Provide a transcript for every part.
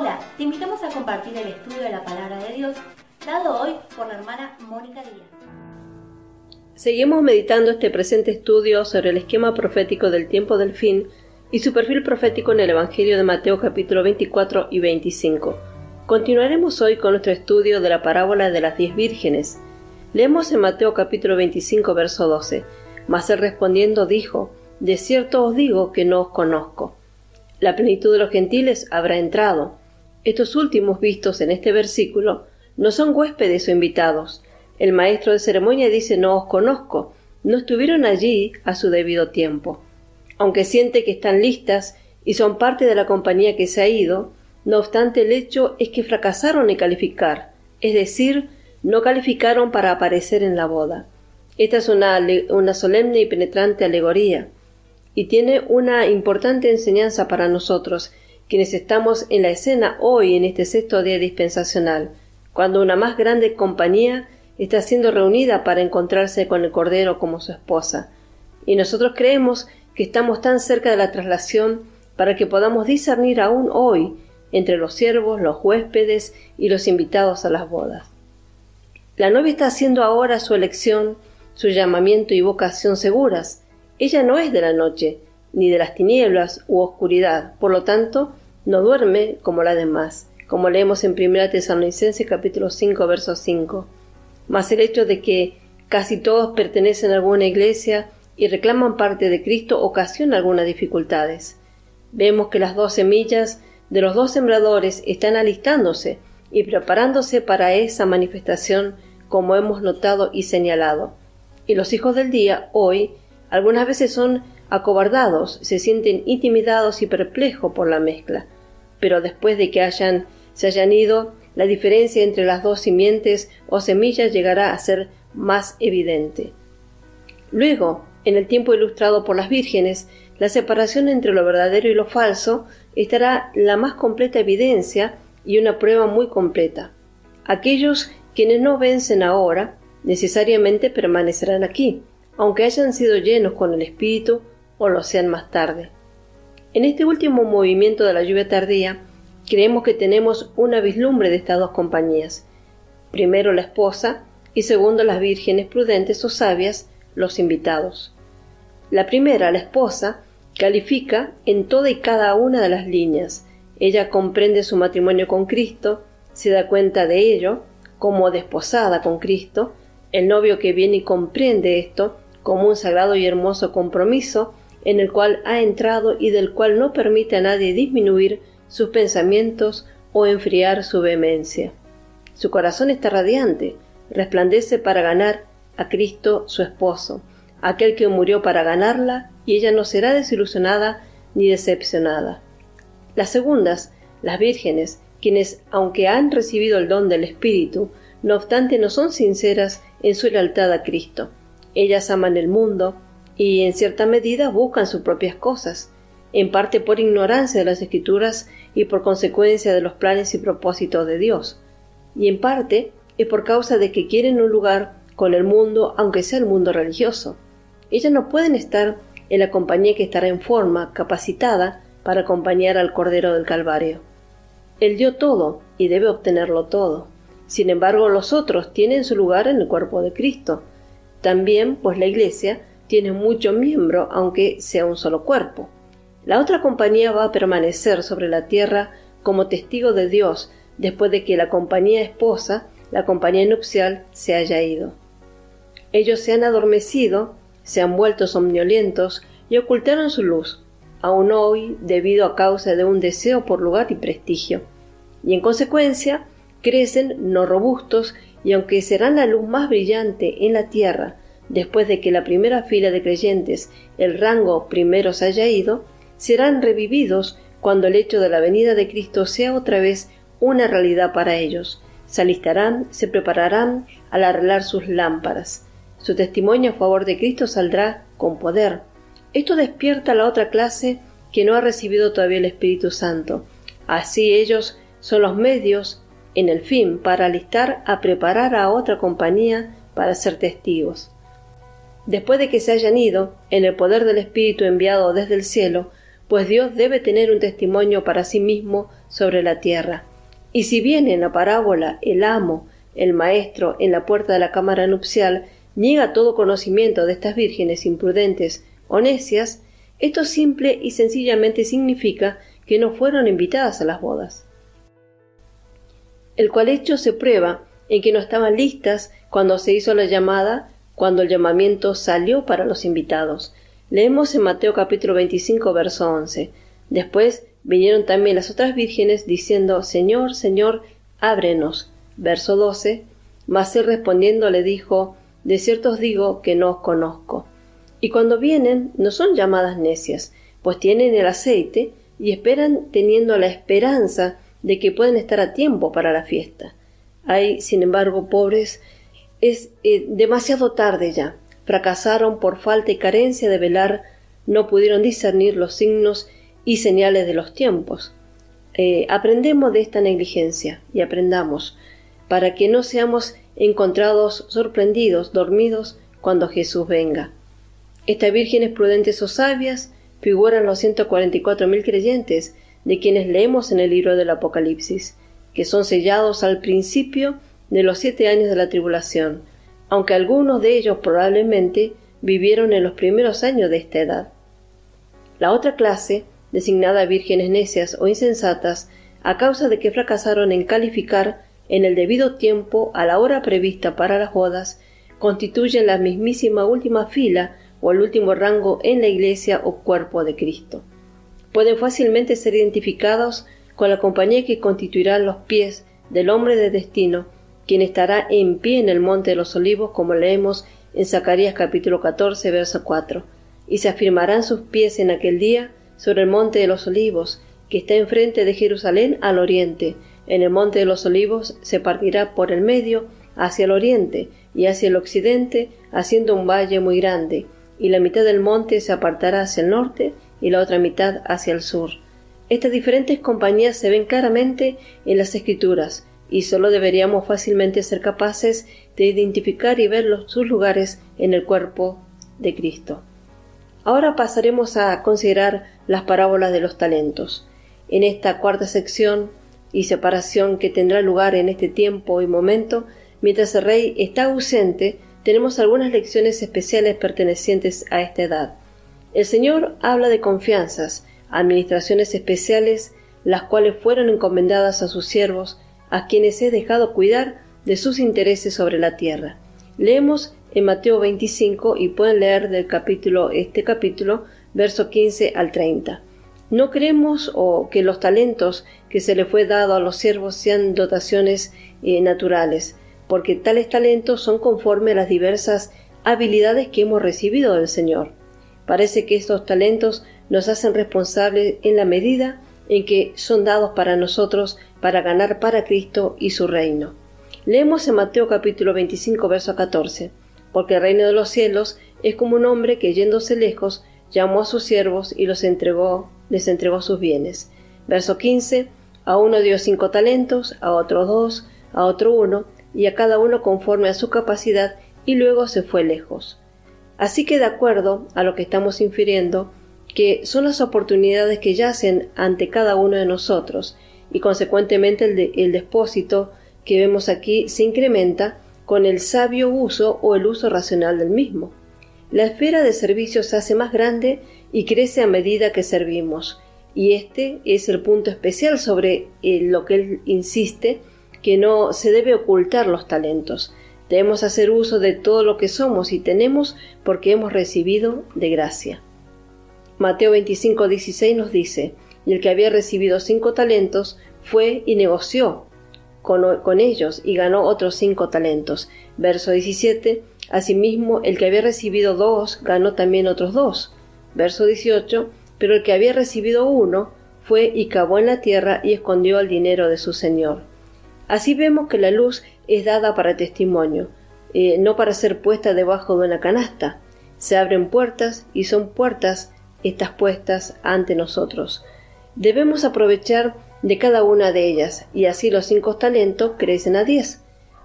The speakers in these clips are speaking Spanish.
Hola, te invitamos a compartir el estudio de la palabra de Dios, dado hoy por la hermana Mónica Díaz. Seguimos meditando este presente estudio sobre el esquema profético del tiempo del fin y su perfil profético en el Evangelio de Mateo capítulo 24 y 25. Continuaremos hoy con nuestro estudio de la parábola de las diez vírgenes. Leemos en Mateo capítulo 25 verso 12. Mas él respondiendo dijo, De cierto os digo que no os conozco. La plenitud de los gentiles habrá entrado, estos últimos vistos en este versículo no son huéspedes o invitados. El maestro de ceremonia dice no os conozco, no estuvieron allí a su debido tiempo. Aunque siente que están listas y son parte de la compañía que se ha ido, no obstante el hecho es que fracasaron en calificar, es decir, no calificaron para aparecer en la boda. Esta es una, una solemne y penetrante alegoría, y tiene una importante enseñanza para nosotros, quienes estamos en la escena hoy en este sexto día dispensacional, cuando una más grande compañía está siendo reunida para encontrarse con el Cordero como su esposa. Y nosotros creemos que estamos tan cerca de la traslación para que podamos discernir aún hoy entre los siervos, los huéspedes y los invitados a las bodas. La novia está haciendo ahora su elección, su llamamiento y vocación seguras. Ella no es de la noche, ni de las tinieblas u oscuridad, por lo tanto, no duerme como la demás, como leemos en 1 Tesalonicenses capítulo 5 verso 5. Mas el hecho de que casi todos pertenecen a alguna iglesia y reclaman parte de Cristo ocasiona algunas dificultades. Vemos que las dos semillas de los dos sembradores están alistándose y preparándose para esa manifestación como hemos notado y señalado. Y los hijos del día, hoy, algunas veces son acobardados, se sienten intimidados y perplejos por la mezcla. Pero después de que hayan, se hayan ido, la diferencia entre las dos simientes o semillas llegará a ser más evidente. Luego, en el tiempo ilustrado por las vírgenes, la separación entre lo verdadero y lo falso estará la más completa evidencia y una prueba muy completa. Aquellos quienes no vencen ahora necesariamente permanecerán aquí, aunque hayan sido llenos con el Espíritu o lo sean más tarde. En este último movimiento de la lluvia tardía, creemos que tenemos una vislumbre de estas dos compañías. Primero la esposa y segundo las vírgenes prudentes o sabias, los invitados. La primera, la esposa, califica en toda y cada una de las líneas. Ella comprende su matrimonio con Cristo, se da cuenta de ello, como desposada con Cristo, el novio que viene y comprende esto como un sagrado y hermoso compromiso en el cual ha entrado y del cual no permite a nadie disminuir sus pensamientos o enfriar su vehemencia. Su corazón está radiante, resplandece para ganar a Cristo su esposo, aquel que murió para ganarla, y ella no será desilusionada ni decepcionada. Las segundas, las vírgenes, quienes, aunque han recibido el don del Espíritu, no obstante no son sinceras en su lealtad a Cristo. Ellas aman el mundo, y en cierta medida buscan sus propias cosas, en parte por ignorancia de las escrituras y por consecuencia de los planes y propósitos de Dios, y en parte es por causa de que quieren un lugar con el mundo, aunque sea el mundo religioso. Ellas no pueden estar en la compañía que estará en forma, capacitada, para acompañar al Cordero del Calvario. Él dio todo y debe obtenerlo todo. Sin embargo, los otros tienen su lugar en el cuerpo de Cristo. También, pues la Iglesia tiene mucho miembro, aunque sea un solo cuerpo. La otra compañía va a permanecer sobre la tierra como testigo de Dios después de que la compañía esposa, la compañía nupcial, se haya ido. Ellos se han adormecido, se han vuelto somnolentos y ocultaron su luz, aún hoy debido a causa de un deseo por lugar y prestigio, y en consecuencia crecen no robustos y aunque serán la luz más brillante en la tierra, después de que la primera fila de creyentes, el rango primero se haya ido, serán revividos cuando el hecho de la venida de Cristo sea otra vez una realidad para ellos. Se alistarán, se prepararán al arreglar sus lámparas. Su testimonio a favor de Cristo saldrá con poder. Esto despierta a la otra clase que no ha recibido todavía el Espíritu Santo. Así ellos son los medios en el fin para alistar a preparar a otra compañía para ser testigos. Después de que se hayan ido, en el poder del Espíritu enviado desde el cielo, pues Dios debe tener un testimonio para sí mismo sobre la tierra. Y si bien en la parábola el amo, el maestro, en la puerta de la cámara nupcial, niega todo conocimiento de estas vírgenes imprudentes o necias, esto simple y sencillamente significa que no fueron invitadas a las bodas. El cual hecho se prueba en que no estaban listas cuando se hizo la llamada, cuando el llamamiento salió para los invitados. Leemos en Mateo capítulo 25 verso 11. Después vinieron también las otras vírgenes diciendo Señor, Señor, ábrenos. Verso 12. Mas él respondiendo le dijo De cierto os digo que no os conozco. Y cuando vienen no son llamadas necias, pues tienen el aceite y esperan teniendo la esperanza de que pueden estar a tiempo para la fiesta. Hay, sin embargo, pobres, es eh, demasiado tarde ya. Fracasaron por falta y carencia de velar, no pudieron discernir los signos y señales de los tiempos. Eh, aprendemos de esta negligencia y aprendamos para que no seamos encontrados sorprendidos, dormidos, cuando Jesús venga. Estas vírgenes prudentes o sabias figuran los mil creyentes de quienes leemos en el libro del Apocalipsis, que son sellados al principio de los siete años de la tribulación, aunque algunos de ellos probablemente vivieron en los primeros años de esta edad. La otra clase, designada vírgenes necias o insensatas, a causa de que fracasaron en calificar en el debido tiempo a la hora prevista para las bodas, constituyen la mismísima última fila o el último rango en la Iglesia o cuerpo de Cristo. Pueden fácilmente ser identificados con la compañía que constituirá los pies del hombre de destino quien estará en pie en el monte de los olivos, como leemos en Zacarías capítulo 14, verso 4, y se afirmarán sus pies en aquel día sobre el monte de los olivos, que está enfrente de Jerusalén al oriente. En el monte de los olivos se partirá por el medio hacia el oriente y hacia el occidente, haciendo un valle muy grande, y la mitad del monte se apartará hacia el norte y la otra mitad hacia el sur. Estas diferentes compañías se ven claramente en las escrituras, y solo deberíamos fácilmente ser capaces de identificar y ver sus lugares en el cuerpo de Cristo. Ahora pasaremos a considerar las parábolas de los talentos. En esta cuarta sección y separación que tendrá lugar en este tiempo y momento, mientras el rey está ausente, tenemos algunas lecciones especiales pertenecientes a esta edad. El Señor habla de confianzas, administraciones especiales, las cuales fueron encomendadas a sus siervos a quienes he dejado cuidar de sus intereses sobre la tierra. Leemos en Mateo 25 y pueden leer del capítulo este capítulo verso 15 al 30. No creemos o que los talentos que se le fue dado a los siervos sean dotaciones eh, naturales, porque tales talentos son conforme a las diversas habilidades que hemos recibido del Señor. Parece que estos talentos nos hacen responsables en la medida en que son dados para nosotros para ganar para Cristo y su reino. Leemos en Mateo capítulo 25 verso 14, porque el reino de los cielos es como un hombre que yéndose lejos llamó a sus siervos y los entregó, les entregó sus bienes. Verso 15, a uno dio cinco talentos, a otro dos, a otro uno, y a cada uno conforme a su capacidad, y luego se fue lejos. Así que de acuerdo a lo que estamos infiriendo, que son las oportunidades que yacen ante cada uno de nosotros, y consecuentemente el, el depósito que vemos aquí se incrementa con el sabio uso o el uso racional del mismo. La esfera de servicio se hace más grande y crece a medida que servimos, y este es el punto especial sobre eh, lo que él insiste, que no se debe ocultar los talentos. Debemos hacer uso de todo lo que somos y tenemos porque hemos recibido de gracia. Mateo 25, 16 nos dice, y el que había recibido cinco talentos fue y negoció con, ellos y ganó otros cinco talentos. Verso 17. Asimismo, el que había recibido dos ganó también otros dos. Verso 18. Pero el que había recibido uno fue y cavó en la tierra y escondió el dinero de su señor. Así vemos que la luz es dada para testimonio, eh, no para ser puesta debajo de una canasta. Se abren puertas y son puertas estas puestas ante nosotros. Debemos aprovechar de cada una de ellas, y así los cinco talentos crecen a diez.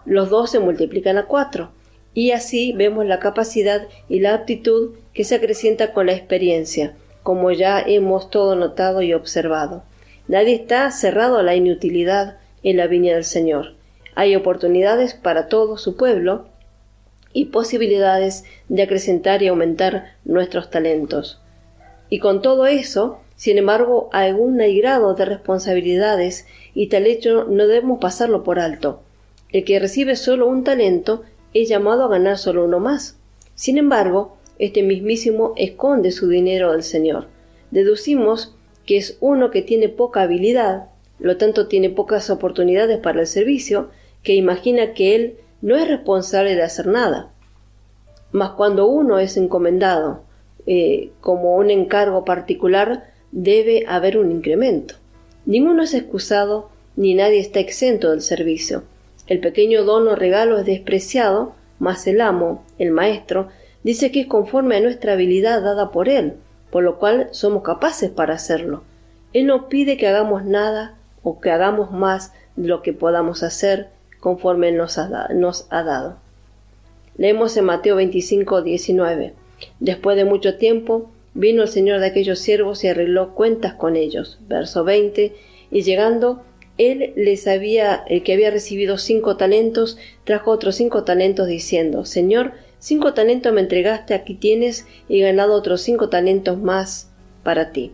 Los dos se multiplican a cuatro, y así vemos la capacidad y la aptitud que se acrecienta con la experiencia, como ya hemos todo notado y observado. Nadie está cerrado a la inutilidad en la viña del Señor. Hay oportunidades para todo su pueblo y posibilidades de acrecentar y aumentar nuestros talentos. Y con todo eso, sin embargo, hay un grado de responsabilidades y tal hecho no debemos pasarlo por alto. El que recibe solo un talento es llamado a ganar solo uno más. Sin embargo, este mismísimo esconde su dinero al Señor. Deducimos que es uno que tiene poca habilidad, lo tanto tiene pocas oportunidades para el servicio, que imagina que él no es responsable de hacer nada. Mas cuando uno es encomendado eh, como un encargo particular, debe haber un incremento. Ninguno es excusado ni nadie está exento del servicio. El pequeño don o regalo es despreciado, mas el amo, el maestro, dice que es conforme a nuestra habilidad dada por él, por lo cual somos capaces para hacerlo. Él no pide que hagamos nada o que hagamos más de lo que podamos hacer conforme Él nos ha, nos ha dado. Leemos en Mateo 25, 19. Después de mucho tiempo, vino el señor de aquellos siervos y arregló cuentas con ellos. Verso 20. Y llegando, él les había, el que había recibido cinco talentos, trajo otros cinco talentos diciendo, Señor, cinco talentos me entregaste, aquí tienes, y ganado otros cinco talentos más para ti.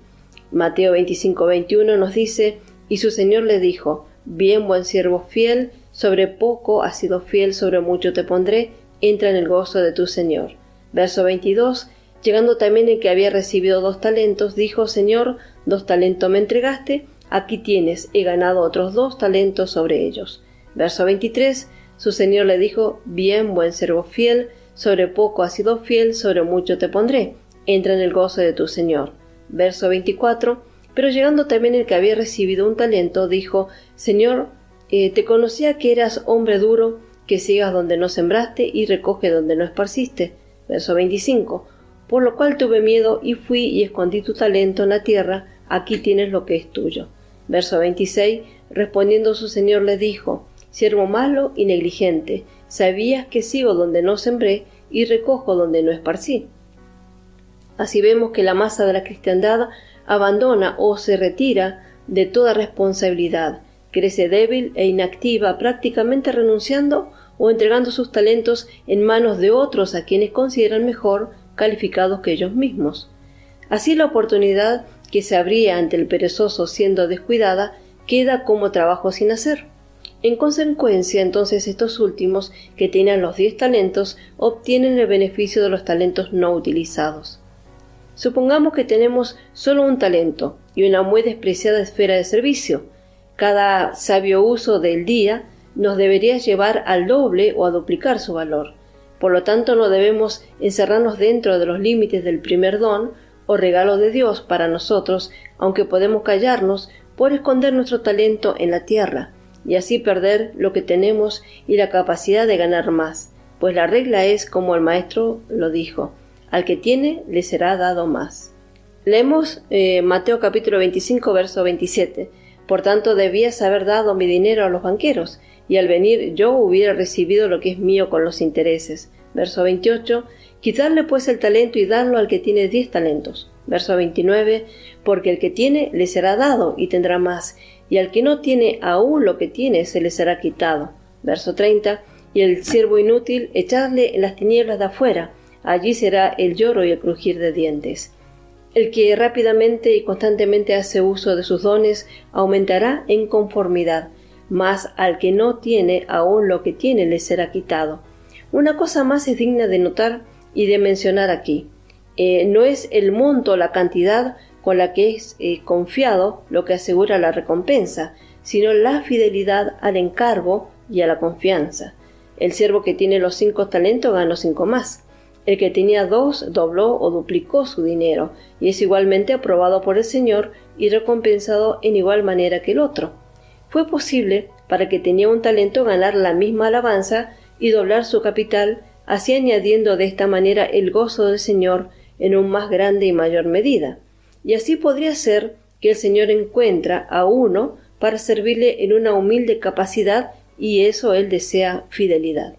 Mateo 25, 21 nos dice, y su Señor le dijo, Bien, buen siervo fiel, sobre poco has sido fiel, sobre mucho te pondré, entra en el gozo de tu Señor. Verso 22, llegando también el que había recibido dos talentos, dijo, Señor, dos talentos me entregaste, aquí tienes, he ganado otros dos talentos sobre ellos. Verso 23, su Señor le dijo, Bien, buen siervo fiel, sobre poco has sido fiel, sobre mucho te pondré, entra en el gozo de tu Señor. Verso 24, pero llegando también el que había recibido un talento, dijo, Señor, eh, te conocía que eras hombre duro, que sigas donde no sembraste y recoge donde no esparciste. Verso 25. Por lo cual tuve miedo y fui y escondí tu talento en la tierra, aquí tienes lo que es tuyo. Verso 26. Respondiendo su señor le dijo, Siervo malo y negligente, sabías que sigo donde no sembré y recojo donde no esparcí. Así vemos que la masa de la cristiandad abandona o se retira de toda responsabilidad, crece débil e inactiva, prácticamente renunciando o entregando sus talentos en manos de otros a quienes consideran mejor calificados que ellos mismos. Así la oportunidad que se abría ante el perezoso siendo descuidada queda como trabajo sin hacer. En consecuencia, entonces estos últimos, que tienen los diez talentos, obtienen el beneficio de los talentos no utilizados. Supongamos que tenemos solo un talento y una muy despreciada esfera de servicio. Cada sabio uso del día nos debería llevar al doble o a duplicar su valor. Por lo tanto, no debemos encerrarnos dentro de los límites del primer don o regalo de Dios para nosotros, aunque podemos callarnos por esconder nuestro talento en la tierra y así perder lo que tenemos y la capacidad de ganar más, pues la regla es como el maestro lo dijo, al que tiene le será dado más. Leemos eh, Mateo capítulo 25 verso 27. Por tanto debías haber dado mi dinero a los banqueros, y al venir yo hubiera recibido lo que es mío con los intereses. Verso 28. Quitarle pues el talento y darlo al que tiene diez talentos. Verso 29. Porque el que tiene le será dado y tendrá más, y al que no tiene aún lo que tiene se le será quitado. Verso 30. Y el siervo inútil echarle en las tinieblas de afuera, allí será el lloro y el crujir de dientes. El que rápidamente y constantemente hace uso de sus dones aumentará en conformidad, mas al que no tiene aún lo que tiene le será quitado. Una cosa más es digna de notar y de mencionar aquí. Eh, no es el monto, la cantidad con la que es eh, confiado lo que asegura la recompensa, sino la fidelidad al encargo y a la confianza. El siervo que tiene los cinco talentos ganó cinco más. El que tenía dos dobló o duplicó su dinero, y es igualmente aprobado por el Señor y recompensado en igual manera que el otro. Fue posible para que tenía un talento ganar la misma alabanza y doblar su capital, así añadiendo de esta manera el gozo del Señor en un más grande y mayor medida. Y así podría ser que el Señor encuentra a uno para servirle en una humilde capacidad y eso él desea fidelidad.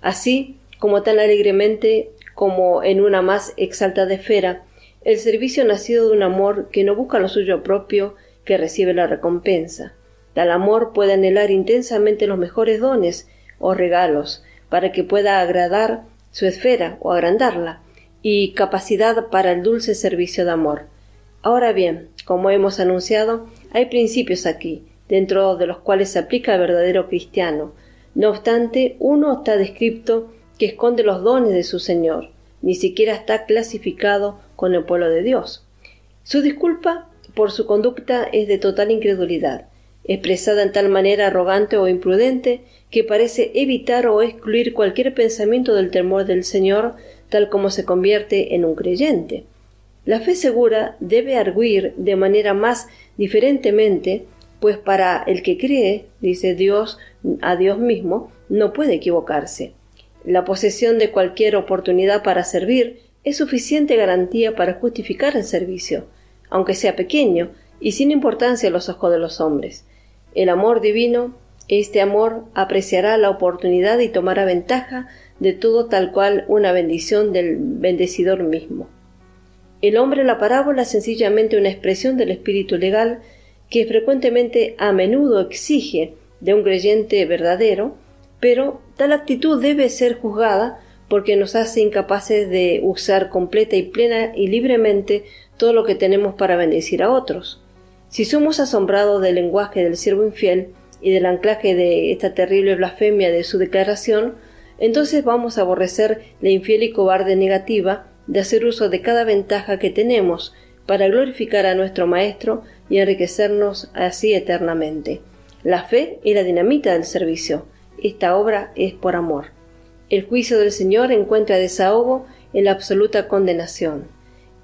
Así, como tan alegremente como en una más exaltada esfera, el servicio nacido de un amor que no busca lo suyo propio que recibe la recompensa. Tal amor puede anhelar intensamente los mejores dones o regalos para que pueda agradar su esfera o agrandarla y capacidad para el dulce servicio de amor. Ahora bien, como hemos anunciado, hay principios aquí, dentro de los cuales se aplica el verdadero cristiano. No obstante, uno está descrito que esconde los dones de su Señor, ni siquiera está clasificado con el pueblo de Dios. Su disculpa por su conducta es de total incredulidad, expresada en tal manera arrogante o imprudente que parece evitar o excluir cualquier pensamiento del temor del Señor, tal como se convierte en un creyente. La fe segura debe arguir de manera más diferentemente, pues para el que cree, dice Dios a Dios mismo, no puede equivocarse. La posesión de cualquier oportunidad para servir es suficiente garantía para justificar el servicio, aunque sea pequeño y sin importancia a los ojos de los hombres. El amor divino, este amor apreciará la oportunidad y tomará ventaja de todo tal cual una bendición del bendecidor mismo. El hombre la parábola es sencillamente una expresión del espíritu legal que frecuentemente a menudo exige de un creyente verdadero, pero tal actitud debe ser juzgada porque nos hace incapaces de usar completa y plena y libremente todo lo que tenemos para bendecir a otros. Si somos asombrados del lenguaje del siervo infiel y del anclaje de esta terrible blasfemia de su declaración, entonces vamos a aborrecer la infiel y cobarde negativa de hacer uso de cada ventaja que tenemos para glorificar a nuestro Maestro y enriquecernos así eternamente. La fe es la dinamita del servicio. Esta obra es por amor. El juicio del Señor encuentra desahogo en la absoluta condenación.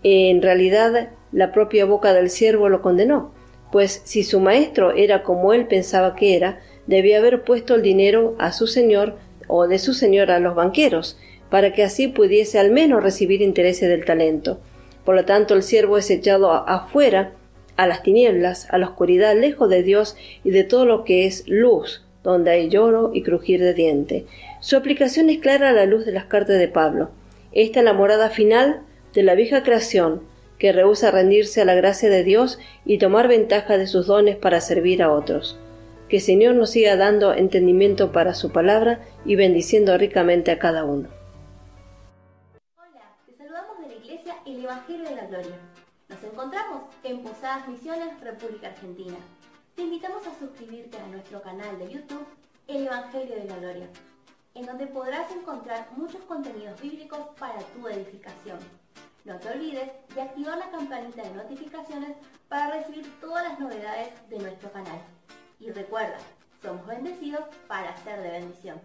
En realidad, la propia boca del siervo lo condenó, pues si su maestro era como él pensaba que era, debía haber puesto el dinero a su señor o de su señor a los banqueros, para que así pudiese al menos recibir intereses del talento. Por lo tanto, el siervo es echado afuera, a las tinieblas, a la oscuridad, lejos de Dios y de todo lo que es luz, donde hay lloro y crujir de diente. Su aplicación es clara a la luz de las cartas de Pablo. Esta es la morada final de la vieja creación, que rehúsa rendirse a la gracia de Dios y tomar ventaja de sus dones para servir a otros. Que el Señor nos siga dando entendimiento para su palabra y bendiciendo ricamente a cada uno. Hola, te saludamos de la Iglesia El Evangelio de la Gloria. Nos encontramos en Posadas Misiones, República Argentina. Te invitamos a suscribirte a nuestro canal de YouTube El Evangelio de la Gloria, en donde podrás encontrar muchos contenidos bíblicos para tu edificación. No te olvides de activar la campanita de notificaciones para recibir todas las novedades de nuestro canal. Y recuerda, somos bendecidos para ser de bendición.